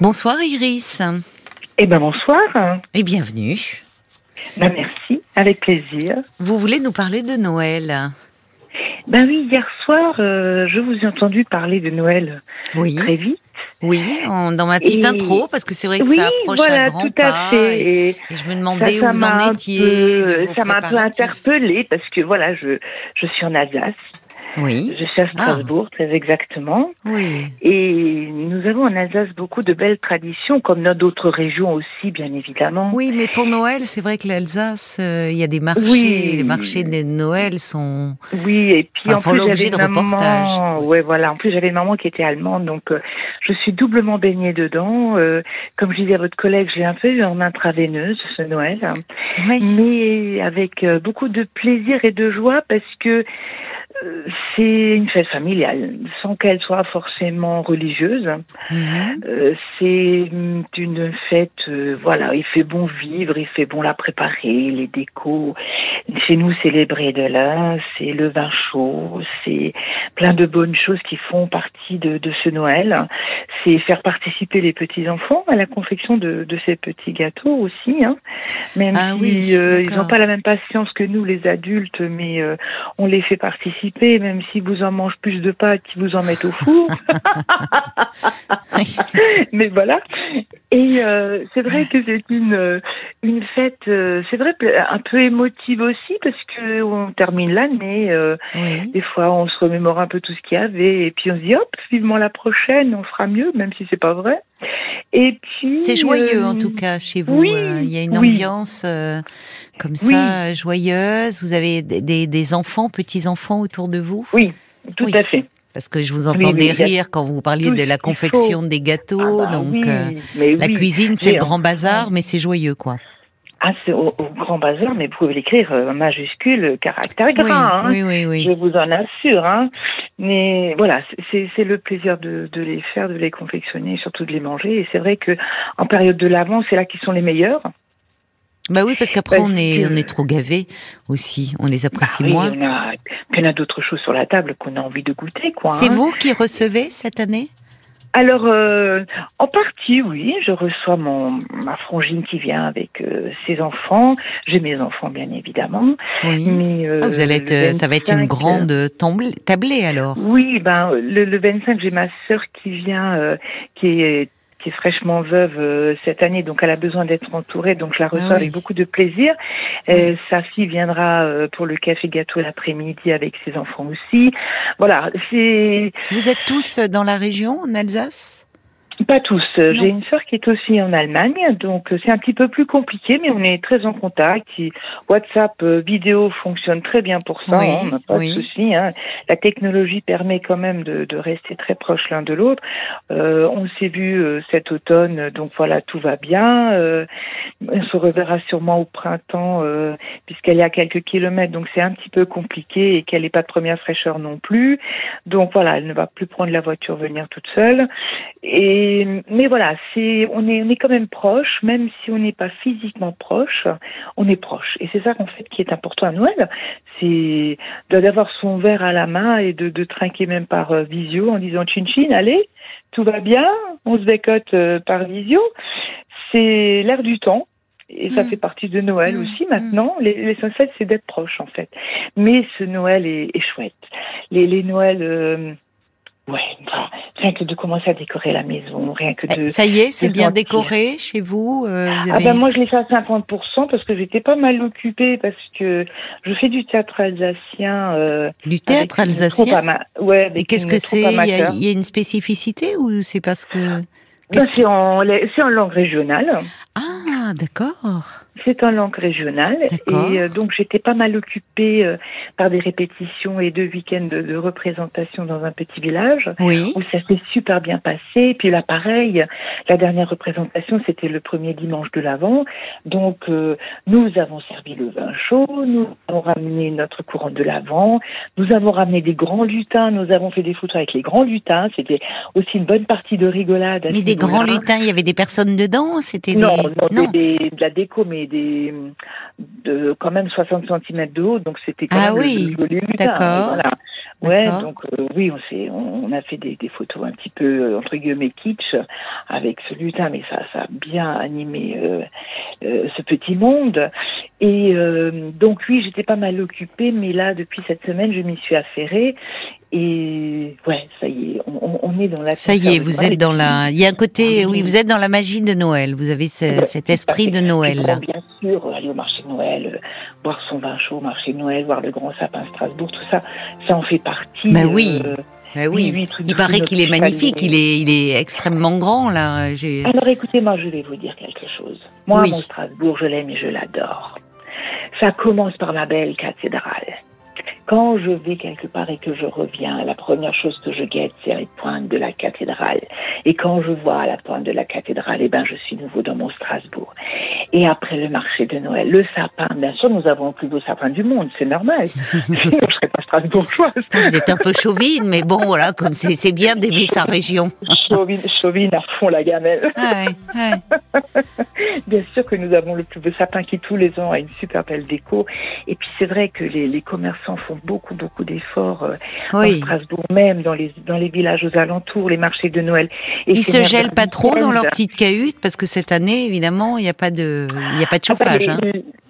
Bonsoir Iris. Eh ben bonsoir. Et bienvenue. Ben merci, avec plaisir. Vous voulez nous parler de Noël? Ben oui, hier soir, euh, je vous ai entendu parler de Noël Oui. très vite. Oui, en- dans ma petite Et- intro, parce que c'est vrai que oui, ça approche voilà, à grands tout à pas. fait. Et, je me demandais ça où vous m'a en un étiez. peu, ça m'a un peu interpellée parce que voilà, je, je suis en Alsace, Oui, je suis à Strasbourg très exactement, oui. et nous avons en Alsace beaucoup de belles traditions, comme dans d'autres régions aussi, bien évidemment. Oui, mais pour Noël, c'est vrai que l'Alsace, euh, il y a des marchés. Oui. Les marchés de Noël sont. Oui, et puis Enfin, en plus j'avais une maman, ouais voilà, en plus j'avais une maman qui était allemande, donc euh, je suis doublement baignée dedans. Euh, comme je disais à votre collègue, j'ai un peu eu en intraveineuse ce Noël, Oui. mais avec beaucoup de plaisir et de joie parce que c'est une fête familiale, sans qu'elle soit forcément religieuse. Mhm. Euh, c'est une fête, euh, voilà, il fait bon vivre, il fait bon la préparer, les décos. Chez nous, célébrer de là, c'est le vin chaud, c'est plein de bonnes choses qui font partie de, de ce Noël. C'est faire participer les petits enfants à la confection de, de ces petits gâteaux aussi, hein. même Ah si oui, euh, ils n'ont pas la même patience que nous, les adultes, mais euh, on les fait participer, même si vous en mangez plus de pâtes qu'ils vous en mettent au four. mais voilà. Et euh, c'est vrai que c'est une euh, une fête, euh, c'est vrai un peu émotive aussi parce que on termine l'année. euh, Oui. des fois, on se remémore un peu tout ce qu'il y avait et puis on se dit hop, vivement la prochaine, on fera mieux, même si c'est pas vrai. Et puis C'est joyeux euh, en tout cas chez vous. oui, euh, Il y a une ambiance comme Oui. ça, euh, joyeuse. Vous avez des, enfants, petits-enfants autour de vous? Oui, tout Oui. à fait. Parce que je vous Oui, entendais oui, rire quand vous parliez de la confection des gâteaux. Ah bah donc oui, euh, la oui. cuisine, c'est le grand bazar, mais c'est joyeux quoi. Ah, c'est au, au grand bazar, mais vous pouvez l'écrire euh, majuscule, caractère gras. oui, hein. oui, oui, oui. Je vous en assure. Hein. Mais voilà, c'est le plaisir de, de les faire, de les confectionner, surtout de les manger. Et c'est vrai que en période de l'avant, c'est là qu'ils sont les meilleurs. Bah oui, parce qu'après on est que- on est trop gavé aussi. On les apprécie Bah oui, moins. a, puis on a d'autres choses sur la table qu'on a envie de goûter, quoi. C'est hein. vous qui recevez cette année? Alors, euh, en partie, oui, je reçois mon ma frangine qui vient avec euh, ses enfants. J'ai mes enfants, bien évidemment. Oui. Mais euh, Ah, vous allez être, ça va être une 25, grande tablée alors. Oui, ben le, le 25, j'ai ma sœur qui vient, qui est qui est fraîchement veuve euh, cette année, donc elle a besoin d'être entourée, donc je la reçois Ah oui. avec beaucoup de plaisir. Euh, Sa fille viendra euh, pour le café gâteau l'après-midi avec ses enfants aussi. Voilà, c'est Vous êtes tous dans la région, en Alsace? Pas tous. Non. J'ai une sœur qui est aussi en Allemagne, donc euh, c'est un petit peu plus compliqué, mais on est très en contact. WhatsApp euh, vidéo fonctionne très bien pour ça, Oui, hein, on n'a pas oui. de souci. Hein. La technologie permet quand même de, de rester très proches l'un de l'autre. Euh, on s'est vu euh, cet automne, donc voilà, tout va bien. Euh, on se reverra sûrement au printemps, euh, puisqu'elle est à quelques kilomètres, donc c'est un petit peu compliqué et qu'elle n'est pas de première fraîcheur non plus. Donc voilà, elle ne va plus prendre la voiture venir toute seule. Et mais voilà, c'est on est on est quand même proche, même si on n'est pas physiquement proche, on est proche. Et c'est ça qu'en fait qui est important à Noël, c'est d'avoir son verre à la main et de, de trinquer même par euh, visio en disant chin chin, allez, tout va bien, on se bécote euh, par visio. C'est l'air du temps. Et ça Mm. fait partie de Noël Mm, aussi mm. maintenant. Les- L'essentiel, c'est d'être proche en fait. Mais ce Noël est, est chouette. Les, les Noëls, euh, ouais, enfin, rien que de commencer à décorer la maison, rien que de. Eh, Ça y est, c'est de bien décoré chez vous, euh, vous Ah ben moi je l'ai fait à 50% parce que j'étais pas mal occupée parce que je fais du théâtre alsacien. Euh, du théâtre alsacien. ama- Ouais, Et qu'est-ce que c'est? Il y, a- y une spécificité ou c'est parce que Ben, c'est en c'est en langue régionale. Ah, d'accord. C'est en langue régionale et euh, donc j'étais pas mal occupée euh, par des répétitions et deux week-ends de, de représentation dans un petit village Oui. où ça s'est super bien passé. Puis là, pareil, la dernière représentation, c'était le premier dimanche de l'Avent. Donc, euh, nous avons servi le vin chaud, nous avons ramené notre couronne de l'Avent, nous avons ramené des grands lutins, nous avons fait des photos avec les grands lutins. C'était aussi une bonne partie de rigolade. Mais des grands lutins, il y avait des personnes dedans C'était Non, des... non, des- des- de la déco, mais des, de quand même 60 cm de haut, donc c'était quand Ah même oui, lutin, d'accord. Voilà. Ouais, donc euh, oui, on, s'est, on, a fait des, des, photos un petit peu entre guillemets kitsch avec ce lutin, mais ça, ça a bien animé euh, euh, ce petit monde. Et donc oui, j'étais pas mal occupée, mais là depuis cette semaine, je m'y suis affairée et ouais, ça y est, on, on est dans la. Ça y est, vous êtes dans la. Il y a un côté, ah oui, vous êtes dans la magie de Noël. Vous avez ce, cet esprit de Noël là. Bien sûr, aller au marché de Noël, euh, boire son vin chaud au marché de Noël, voir le grand sapin Strasbourg, tout ça, ça en fait partie. Ben oui. Euh, ben oui, oui, il paraît qu'il est magnifique, il est, il est extrêmement grand là. Alors écoutez, moi je vais vous dire quelque chose. Moi, mon Strasbourg, je l'aime et je l'adore. Ça commence par ma belle cathédrale. Quand je vais quelque part et que je reviens, la première chose que je guette, c'est les pointes de la cathédrale. Et quand je vois la pointe de la cathédrale, eh ben, je suis nouveau dans mon Strasbourg. Et après le marché de Noël, le sapin, bien sûr, nous avons le plus beau sapin du monde, c'est normal. je ne serais pas strasbourgeoise. Vous êtes un peu chauvine, mais bon, voilà, comme c'est bien d'aimer sa région. chauvine, chauvine à fond la gamelle. bien sûr que nous avons le plus beau sapin qui tous les ans a une super belle déco. Et puis c'est vrai que les, les commerçants font beaucoup, beaucoup d'efforts euh, oui. Strasbourg même, dans les, dans les villages aux alentours, les marchés de Noël. Et Ils se gèlent pas trop dans leur petite cahute parce que cette année, évidemment, il n'y a pas de, il a pas de ah, chauffage. hein.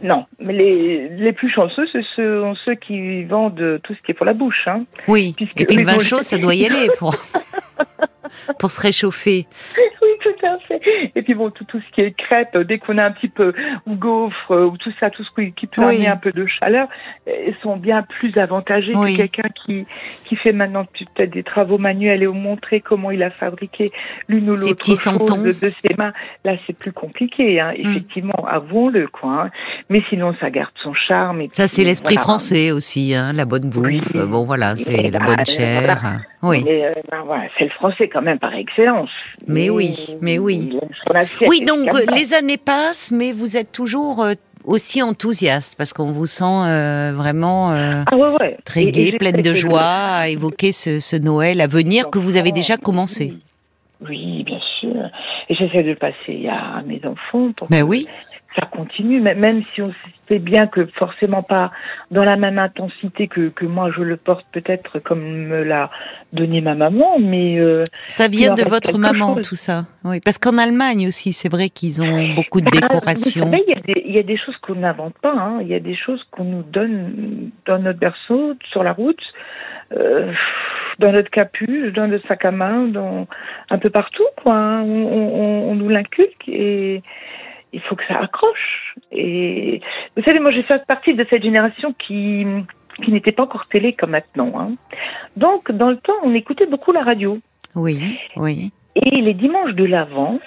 Non, mais les, les plus chanceux, ce sont ceux qui vendent tout ce qui est pour la bouche. Hein, oui, et puis le vin chaud, ça doit y aller pour... pour se réchauffer. Oui, tout à fait. Et puis bon, tout, tout ce qui est crêpe, dès qu'on a un petit peu, ou gaufre, ou tout ça, tout ce qui peut amener un peu de chaleur, euh, sont bien plus avantagés que quelqu'un qui, qui fait maintenant peut-être des travaux manuels et vous montrer comment il a fabriqué l'une ou l'autre chose de, de, ses mains. Là, c'est plus compliqué, hein. Mm. effectivement, avouons-le, quoi. Hein. Mais sinon, ça garde son charme. Et ça, c'est l'esprit français aussi, hein, la bonne bouffe. Bon, voilà, c'est la bonne chair. Oui. Euh, ben, voilà, c'est le français quand même par excellence. Mais, oui, mais oui. Oui, donc les années passent, mais vous êtes toujours euh, aussi enthousiaste parce qu'on vous sent euh, vraiment euh, ah ouais, très gai, pleine de joie à évoquer ce, ce, Noël à venir que vous avez déjà commencé. Oui, bien sûr. Et j'essaie de le passer à mes enfants pour ben oui ça continue, même si on sait bien que forcément pas dans la même intensité que, que moi je le porte peut-être comme me l'a donné ma maman, mais euh, ça vient de votre maman tout ça, oui, parce qu'en Allemagne aussi c'est vrai qu'ils ont beaucoup de bah, décorations. il y, y, a des choses qu'on n'invente pas, hein. il y a des choses qu'on nous donne dans notre berceau, sur la route. Euh, dans notre capuche, dans notre sac à main, dans un peu partout, quoi. Hein. On, on, on nous l'inculque et il faut que ça accroche. Et vous savez, moi, j'ai fait partie de cette génération qui qui n'était pas encore télé comme maintenant. Hein. Donc, dans le temps, on écoutait beaucoup la radio. Oui, oui. Et les dimanches de l'Avent,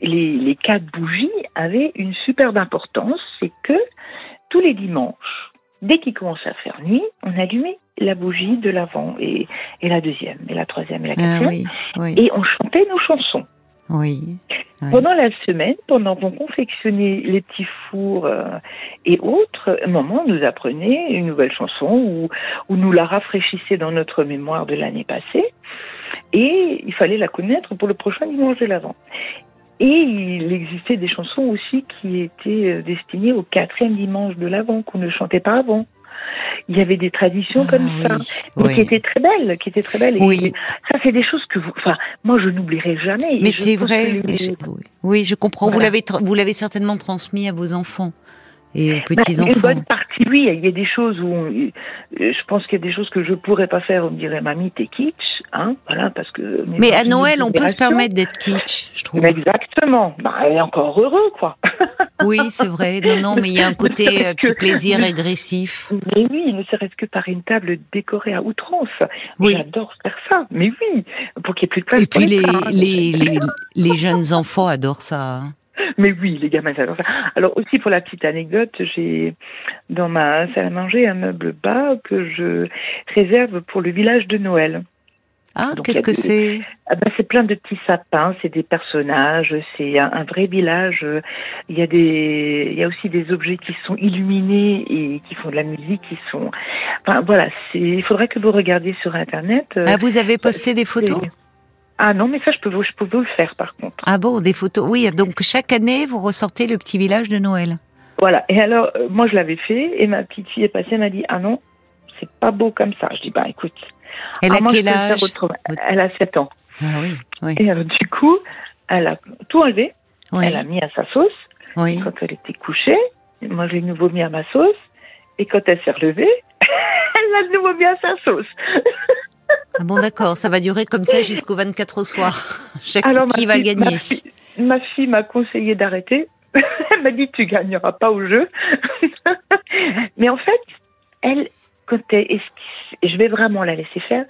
les, les quatre bougies avaient une superbe importance, c'est que tous les dimanches, dès qu'il commençait à faire nuit, on allumait la bougie de l'Avent et, et la deuxième, et la troisième, et la ah quatrième, et on chantait nos chansons. Oui. Pendant la semaine, pendant qu'on confectionnait les petits fours euh, et autres, moment, nous apprenait une nouvelle chanson ou, ou nous la rafraîchissait dans notre mémoire de l'année passée. Et il fallait la connaître pour le prochain dimanche de l'Avent. Et il existait des chansons aussi qui étaient euh, destinées au quatrième dimanche de l'Avent, qu'on ne chantait pas avant il y avait des traditions comme ah ça, qui étaient très belles, qui étaient très belles. oui. ça, c'est des choses que vous, enfin, moi, je n'oublierai jamais. Mais c'est vrai. Oui, je comprends. Vous l'avez, vous l'avez certainement transmis à vos enfants et aux bah, petits enfants. Une bonne partie, oui. Il y a des choses où, euh, je pense qu'il y a des choses que je pourrais pas faire. On me dirait, mamie, t'es kitsch, hein, voilà, parce que. Mais à Noël, on peut se permettre d'être kitsch, je trouve. Exactement. Bah, elle est encore heureux, quoi. Oui, c'est vrai. Non, non, mais il y a un côté euh, petit plaisir agressif. Mais oui, ne serait-ce que par une table décorée à outrance. Oui. J'adore faire ça. Mais oui, pour qu'il n'y ait plus de place. Et puis les, les, les, les, jeunes enfants adorent ça. Hein. Mais oui, les gamins adorent ça. Alors aussi pour la petite anecdote, j'ai dans ma salle à manger un meuble bas que je réserve pour le village de Noël. Ah, qu'est-ce que c'est ah ben, C'est plein de petits sapins, c'est des personnages, c'est un, vrai village. Il y a des, il y a aussi des objets qui sont illuminés et qui font de la musique, qui sont. Enfin voilà. Il faudrait que vous regardiez sur internet. Ah, vous avez posté des photos ah non, mais ça, je peux, vous, je peux vous le faire par contre. Ah bon, des photos. Oui, donc chaque année, vous ressortez le petit village de Noël. Voilà. Et alors, euh, moi, je l'avais fait, et ma petite fille est passée, elle m'a dit, ah non, c'est pas beau comme ça. Je dis, bah écoute. Elle a quel âge Elle a 7 ans. Ah oui, oui. Et alors, du coup, elle a tout enlevé. Elle a mis à sa sauce. Oui. Quand elle était couchée, moi, je l'ai nouveau mis à ma sauce. Et quand elle s'est relevée, elle a de nouveau mis à sa sauce. ah bon, d'accord. Ça va durer comme ça jusqu'au 24 au soir. Chaque Alors, qui va gagner Ma fille m'a conseillé d'arrêter. elle m'a dit, tu gagneras pas au jeu. Mais en fait, elle, je vais vraiment la laisser faire,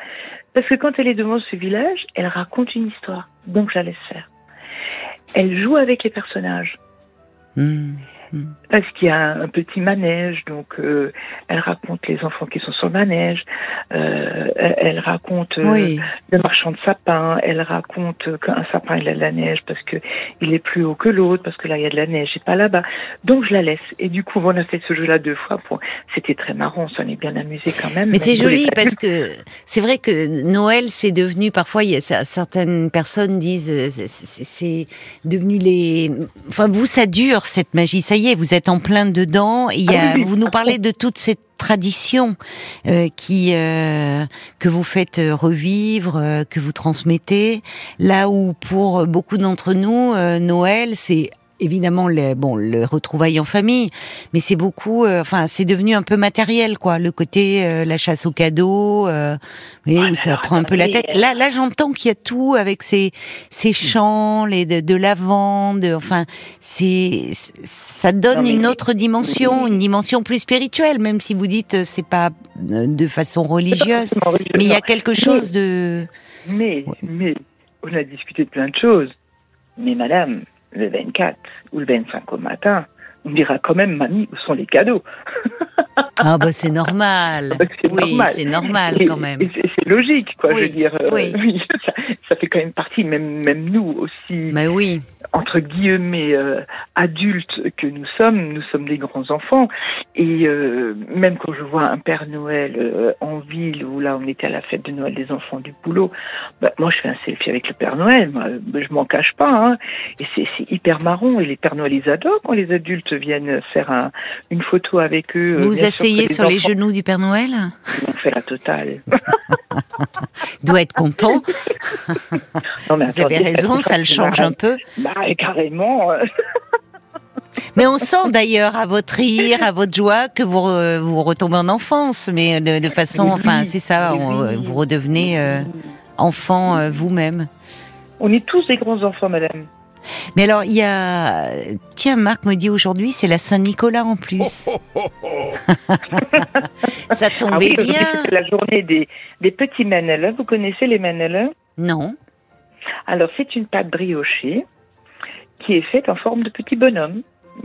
parce que quand elle est devant ce village, elle raconte une histoire. Donc, je la laisse faire. Elle joue avec les personnages. Hmm. Parce qu'il y a un petit manège, donc euh, elle raconte les enfants qui sont sur le manège, euh, elle, raconte euh, le marchand de sapins, elle raconte qu'un sapin il a de la neige parce que il est plus haut que l'autre, parce que là il y a de la neige et pas là-bas. Donc je la laisse. Et du coup on a fait ce jeu-là deux fois. Pour... C'était très marrant, on s'en est bien amusé quand même. Mais c'est joli parce que c'est vrai que Noël c'est devenu parfois il y a, certaines personnes disent c'est devenu les enfin vous ça dure cette magie ça y vous êtes en plein dedans. Il y a, ah vous nous parlez de toute cette tradition euh, qui euh, que vous faites euh, revivre, que vous transmettez. Là où pour beaucoup d'entre nous, Noël, c'est évidemment le bon le retrouvailles en famille, mais c'est beaucoup, euh, enfin c'est devenu un peu matériel quoi, le côté euh, la chasse aux cadeaux, euh, où ça prend un peu la tête. Là là j'entends qu'il y a tout avec ces ces chants, les de, de lavande, enfin c'est ça donne une autre dimension, une dimension plus spirituelle, même si vous dites c'est pas de façon religieuse, mais il y a quelque chose de. Mais mais on a discuté de plein de choses. Mais madame, le 24 ou le 25 au matin, on dira quand même, mamie, où sont les cadeaux Ah bah c'est normal. oui, c'est normal quand même. C'est logique, quoi. Je veux dire, euh, oui. ça, fait quand même partie, même même nous aussi. Mais oui entre guillemets euh, adultes que nous sommes, nous sommes des grands enfants. Et euh, même quand je vois un Père Noël euh, en ville où là on était à la fête de Noël des enfants du boulot, bah, moi je fais un selfie avec le Père Noël, moi, je m'en cache pas. Hein. Et c'est hyper marrant. Et les Pères Noël ils adorent quand les adultes viennent faire un, une photo avec eux. Vous vous asseyez sur les genoux du Père Noël On fait la totale. doit être content. non, mais Vous avez raison, ça le change un peu. Bah, carrément. Euh. Mais on sent d'ailleurs à votre rire, à votre joie que vous, vous retombez en enfance, mais de, façon, enfin, c'est ça, vous redevenez euh, enfant euh, vous-même. On est tous des grands enfants, madame. Mais alors, il y a. Tiens, Marc me dit aujourd'hui, c'est la Saint-Nicolas en plus. ça tombait ah bien. C'est la journée des, des petits manelins. Vous connaissez les manelins Non. Alors, c'est une pâte briochée qui est faite en forme de petit bonhomme.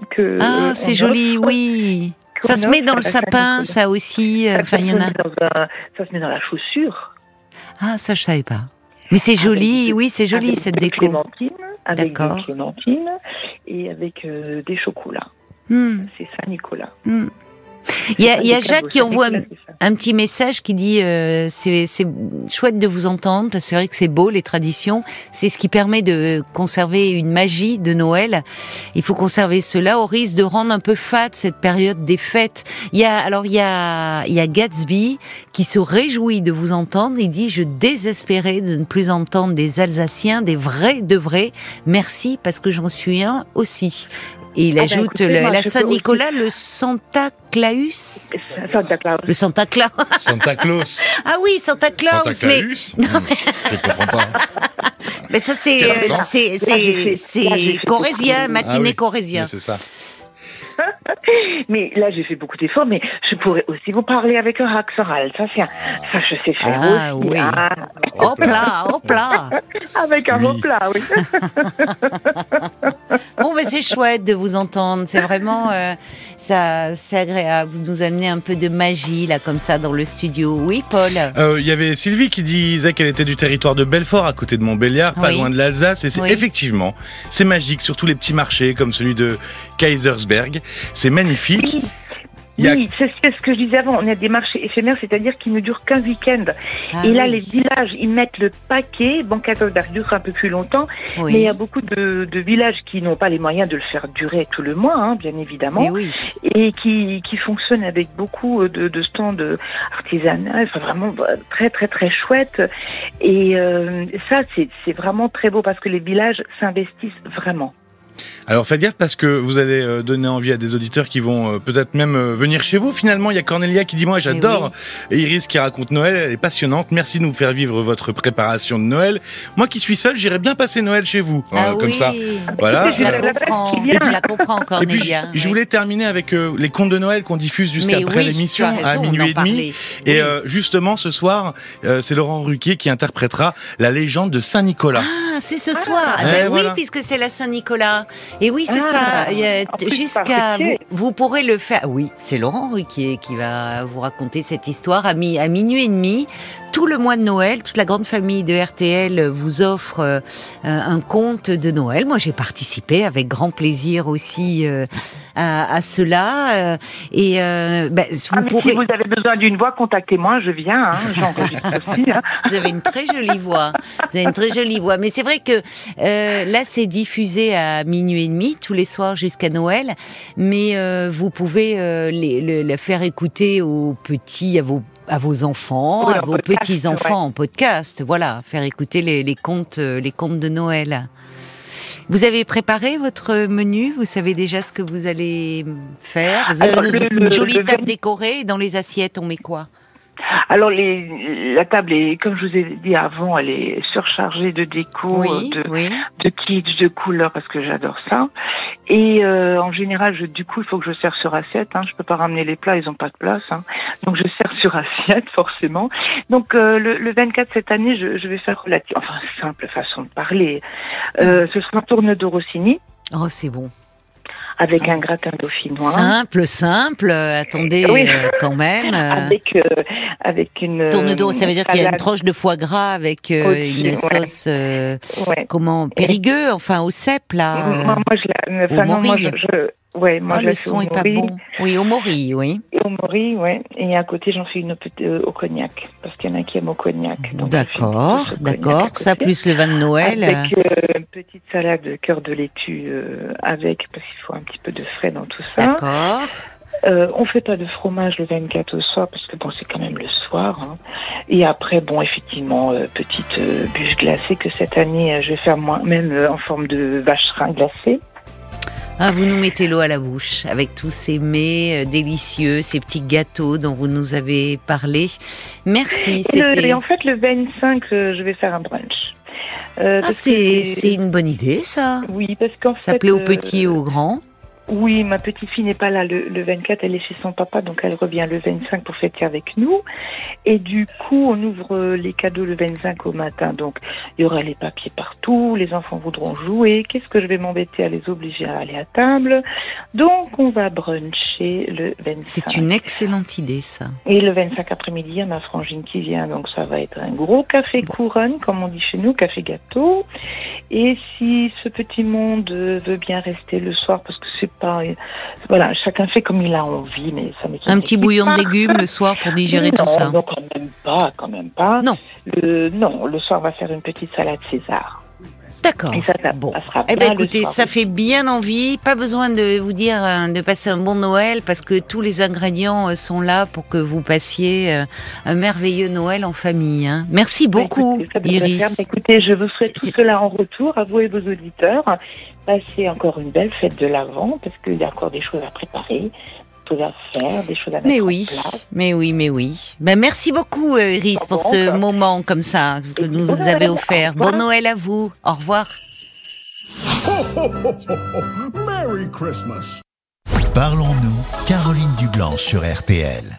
Que ah, c'est joli, oui. Ça se met dans le sapin, ça aussi. Euh, enfin, il y en a. ça se met dans la chaussure. Ah, ça, je savais pas. Mais c'est joli, oui, c'est joli cette déco. Clémentine, avec des clémentines et avec euh, des chocolats. Hmm. C'est Saint-Nicolas. Hmm. Il y a, y a Jacques qui envoie un, petit message qui dit euh, c'est chouette de vous entendre parce que c'est vrai que c'est beau les traditions, c'est ce qui permet de conserver une magie de Noël. Il faut conserver cela au risque de rendre un peu fade cette période des fêtes. Il y a alors il y a il y a Gatsby qui se réjouit de vous entendre. Il dit je désespérais de ne plus entendre des Alsaciens, des vrais de vrais. Merci parce que j'en suis un aussi. Et il ah ben, ajoute la Saint-Nicolas, le Santa Claus. Santa Claus. Le Santa Claus. Santa Claus. ah oui, Santa Claus. Santa Claus. Mais... Non, mais... Je comprends pas. Mais ça, c'est, c'est, c'est, c'est corésien, matinée ah corésien. C'est ça. mais là, j'ai fait beaucoup d'efforts, mais je pourrais aussi vous parler avec un accent alsacien. Ça, je sais faire ah, aussi. Oui. Ah. Hop là, hop là. avec un hop là, oui. bon, mais c'est chouette de vous entendre. C'est vraiment, euh, ça, c'est agréable. Vous nous amenez un peu de magie, là, comme ça, dans le studio. Oui, Paul? Euh, Il y avait Sylvie qui disait qu'elle était du territoire de Belfort, à côté de Montbéliard, pas loin de l'Alsace. Et c'est effectivement, c'est magique, surtout les petits marchés, comme celui de Kaisersberg. C'est magnifique. Oui, c'est ce que je disais avant. On a des marchés éphémères, c'est-à-dire qu'ils ne durent qu'un week-end. Ah et là, les villages, ils mettent le paquet. Bon, Kattelberg dure un peu plus longtemps, mais il y a beaucoup de, villages qui n'ont pas les moyens de le faire durer tout le mois, hein, bien évidemment, et qui, qui fonctionnent avec beaucoup de, de stands artisanaux. Enfin, vraiment très, très, très chouette. Et euh, ça, c'est vraiment très beau parce que les villages s'investissent vraiment. Alors faites gaffe parce que vous allez euh, donner envie à des auditeurs qui vont euh, peut-être même euh, venir chez vous. Finalement, il y a Cornelia qui dit moi j'adore Iris qui raconte Noël, elle est passionnante. Merci de nous faire vivre votre préparation de Noël. Moi qui suis seul, j'irai bien passer Noël chez vous, ah comme ça. Voilà. Je la comprends, je la comprends Cornelia. Et puis je voulais terminer avec les contes de Noël qu'on diffuse juste après l'émission à minuit et demi. Et justement ce soir, c'est Laurent Ruquier qui interprétera la légende de Saint Nicolas. Ah, c'est ce soir. Ah, ben oui, puisque c'est la Saint Nicolas. Et oui, c'est ça. Ah, jusqu'à vous, pourrez le faire. Oui, c'est Laurent Ruquier qui va vous raconter cette histoire à, mi, à minuit et demi. Tout le mois de Noël, toute la grande famille de RTL vous offre euh, un conte de Noël. Moi, j'ai participé avec grand plaisir aussi euh, à, cela. Euh, et ben, vous ah, pourrez... Si vous avez besoin d'une voix, contactez-moi, je viens. Hein, J'enregistre aussi. Hein. Vous avez une très jolie voix. Vous avez une très jolie voix. Mais c'est vrai que là, c'est diffusé à minuit et demi tous les soirs jusqu'à Noël. Mais vous pouvez les, le, faire écouter aux petits, à vos à vos enfants, à vos petits enfants en podcast. Voilà, faire écouter les, les contes, euh, les contes de Noël. Vous avez préparé votre menu? Vous savez déjà ce que vous allez faire? Une jolie table décorée. Dans les assiettes, on met quoi? Alors les, la table est, comme je vous ai dit avant, elle est surchargée de déco, de, de kitsch, de couleurs parce que j'adore ça. Et euh, en général, je, du coup, il faut que je sers sur assiette. Hein. Je peux pas ramener les plats, ils ont pas de place. Hein. Donc je sers sur assiette forcément. Donc euh, le, le, 24 cette année, je, je vais faire relative, enfin simple façon de parler. Euh, ce sera un tourne de Rossini. Oh, c'est bon avec ah, un gratin dauphinois. Simple, simple. Attendez, euh, quand même. avec euh, avec une tourne d'eau, ça veut dire qu'il y a une tranche de foie gras avec euh, une sauce comment périgueux, enfin au cèpe là. Moi, je la, enfin, non, moi, je, je Ouais, moi, oh, le son est pas bon. Oui, au mori, oui. au mori, ouais. Et à côté, j'en fais une euh, au cognac, parce qu'il y en a qui aiment au cognac. D'accord, d'accord. Ça plus le vin de Noël. Avec euh, une petite salade de cœur de laitue euh, avec, parce qu'il faut un petit peu de frais dans tout ça. D'accord. Euh, on fait pas de fromage le 24 au soir parce que bon c'est quand même le soir. Hein. Et après bon effectivement petite bûche glacée que cette année je vais faire moi-même en forme de vacherin glacé. Ah, vous nous mettez l'eau à la bouche avec tous ces mets euh, délicieux, ces petits gâteaux dont vous nous avez parlé. Merci. Et, en fait, le 25, euh, je vais faire un brunch. Euh, ah, c'est une bonne idée, ça. Oui, parce qu'en fait. Ça plaît aux petits et aux grands. Oui, ma petite fille n'est pas là le, 24, elle est chez son papa, donc elle revient le 25 pour fêter avec nous. Et du coup, on ouvre les cadeaux le 25 au matin, donc il y aura les papiers partout, les enfants voudront jouer. Qu'est-ce que je vais m'embêter à les obliger à aller à table? Donc on va bruncher le 25. C'est une excellente idée, ça. Et le 25 après-midi, il y a ma frangine qui vient, donc ça va être un gros café couronne, comme on dit chez nous, café gâteau. Et si ce petit monde veut bien rester le soir, parce que c'est pas. Voilà, chacun fait comme il a envie, mais ça Un petit bouillon de légumes le soir pour digérer tout ça. Non, quand même pas, quand même pas. Non. Le, non, le soir, on va faire une petite salade César. D'accord. bon. eh ben, écoutez, ça fait bien envie. Pas besoin de vous dire euh, de passer un bon Noël parce que tous les ingrédients euh, sont là pour que vous passiez euh, un merveilleux Noël en famille. Hein. Merci bah, beaucoup, Iris. Écoutez, je vous souhaite tout cela en retour à vous et vos auditeurs. Passez encore une belle fête de l'Avent parce qu'il y a encore des choses à préparer à faire, des choses à mettre mais oui, Mais oui, mais oui. Ben, merci beaucoup, euh, Iris, pour ce moment comme ça que vous nous avez offert. Bon Noël à vous. Au revoir. Merry Christmas. Parlons-nous, Caroline Dublanche sur RTL.